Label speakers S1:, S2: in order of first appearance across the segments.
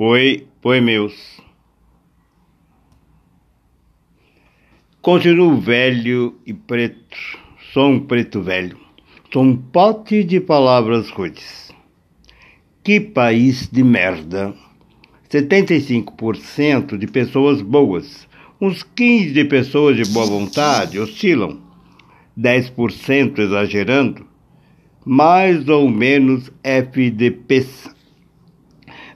S1: Oi, oi meus. Continuo velho e preto, sou um preto velho, sou um pote de palavras rudes. Que país de merda! 75% de pessoas boas, uns 15% de pessoas de boa vontade oscilam, 10% exagerando, mais ou menos FDPs.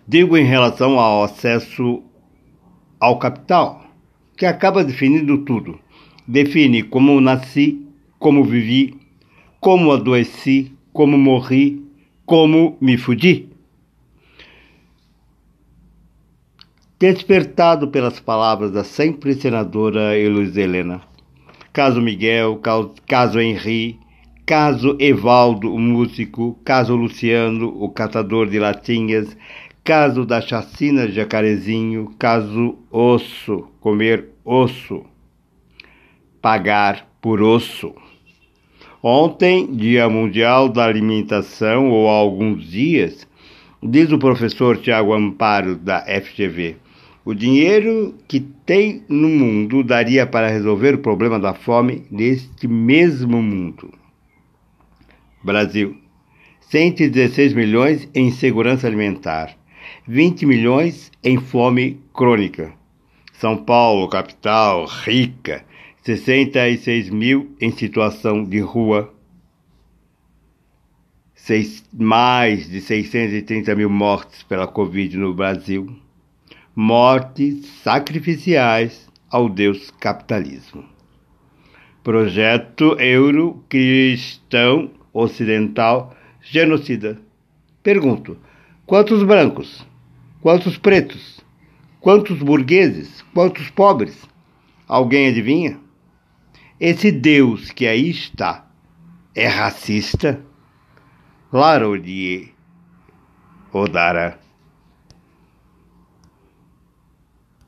S1: Digo em relação ao acesso ao capital, que acaba definindo tudo. Define como nasci, como vivi, como adoeci, como morri, como me fudi. Despertado pelas palavras da sempre senadora Heloísa Helena. Caso Miguel, caso Henri, caso Evaldo, o músico, caso Luciano, o catador de latinhas, caso da chacina de Jacarezinho, caso osso, comer osso, pagar por osso. Ontem, Dia Mundial da Alimentação, ou há alguns dias, diz o professor Tiago Amparo, da FGV, o dinheiro que tem no mundo daria para resolver o problema da fome neste mesmo mundo. Brasil. 116 milhões em segurança alimentar. 20 milhões em fome crônica. São Paulo, capital, rica, 66 mil em situação de rua. Seis, mais de 630 mil mortes pela Covid no Brasil. Mortes sacrificiais ao Deus capitalismo. Projeto Euro Cristão Ocidental Genocida. Pergunto: quantos brancos? Quantos pretos? Quantos burgueses? Quantos pobres? Alguém adivinha? Esse Deus que aí está é racista? De Odara.